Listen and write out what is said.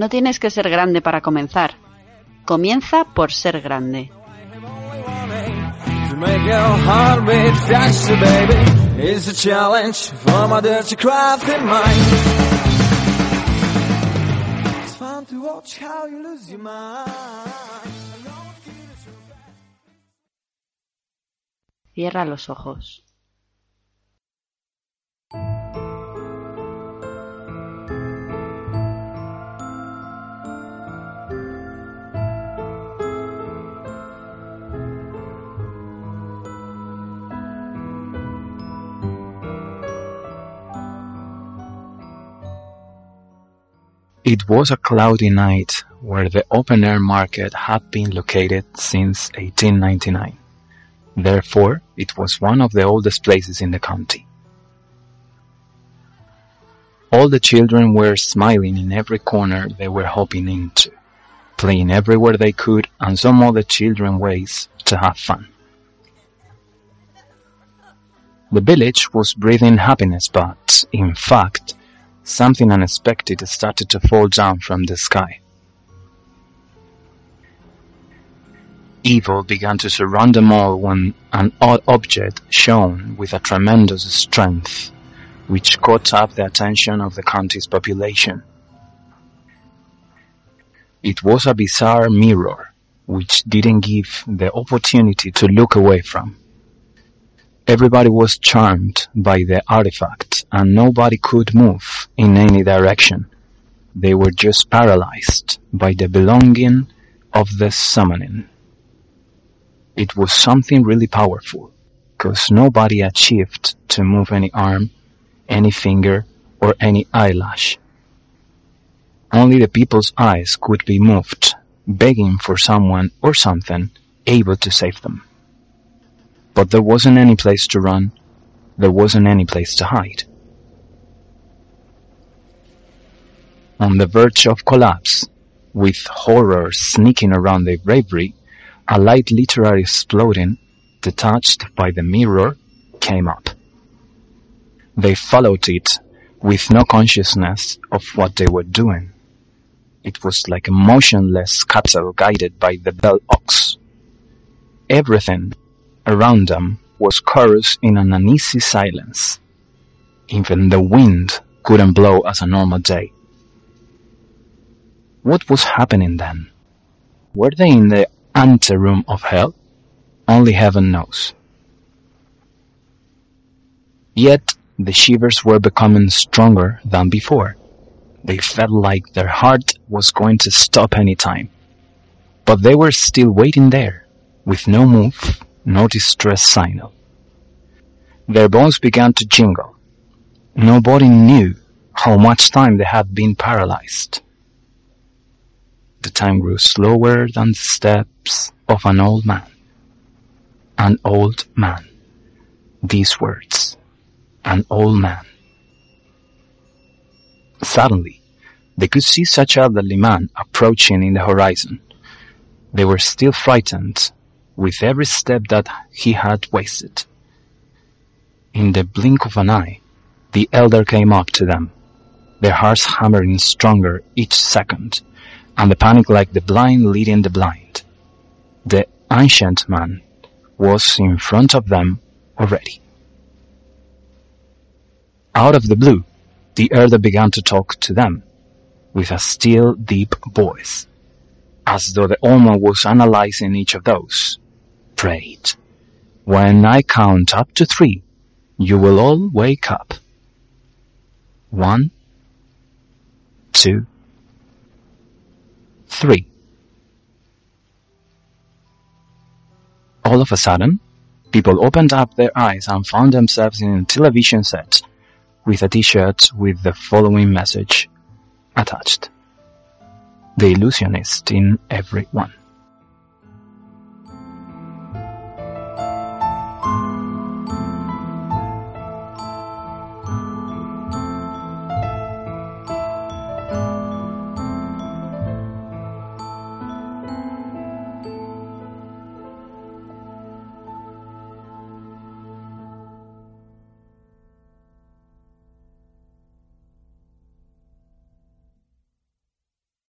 No tienes que ser grande para comenzar. Comienza por ser grande. To make your It was a cloudy night where the open air market had been located since 1899. Therefore, it was one of the oldest places in the county. All the children were smiling in every corner they were hopping into, playing everywhere they could, and some other children ways to have fun. The village was breathing happiness, but, in fact, something unexpected started to fall down from the sky. Evil began to surround them all when an odd object shone with a tremendous strength, which caught up the attention of the county's population. It was a bizarre mirror, which didn't give the opportunity to look away from. Everybody was charmed by the artifact, and nobody could move in any direction. They were just paralyzed by the belonging of the summoning. It was something really powerful, because nobody achieved to move any arm, any finger, or any eyelash. Only the people's eyes could be moved, begging for someone or something able to save them. But there wasn't any place to run, there wasn't any place to hide. On the verge of collapse, with horror sneaking around their bravery, a light literally exploding, detached by the mirror, came up. They followed it with no consciousness of what they were doing. It was like a motionless cattle guided by the bell ox. Everything around them was chorus in an uneasy silence. Even the wind couldn't blow as a normal day. What was happening then? Were they in the anteroom of hell? Only heaven knows. Yet the shivers were becoming stronger than before. They felt like their heart was going to stop any time. But they were still waiting there, with no move, no distress signal. Their bones began to jingle. Nobody knew how much time they had been paralyzed. The time grew slower than the steps of an old man. An old man. These words. An old man. Suddenly, they could see such elderly man approaching in the horizon. They were still frightened with every step that he had wasted. In the blink of an eye, the elder came up to them, their hearts hammering stronger each second, and the panic like the blind leading the blind. The ancient man was in front of them already. Out of the blue, the elder began to talk to them with a still, deep voice, as though the Alma was analyzing each of those. When I count up to three, you will all wake up. One, two, three. All of a sudden, people opened up their eyes and found themselves in a television set with a t-shirt with the following message attached. The illusionist in everyone.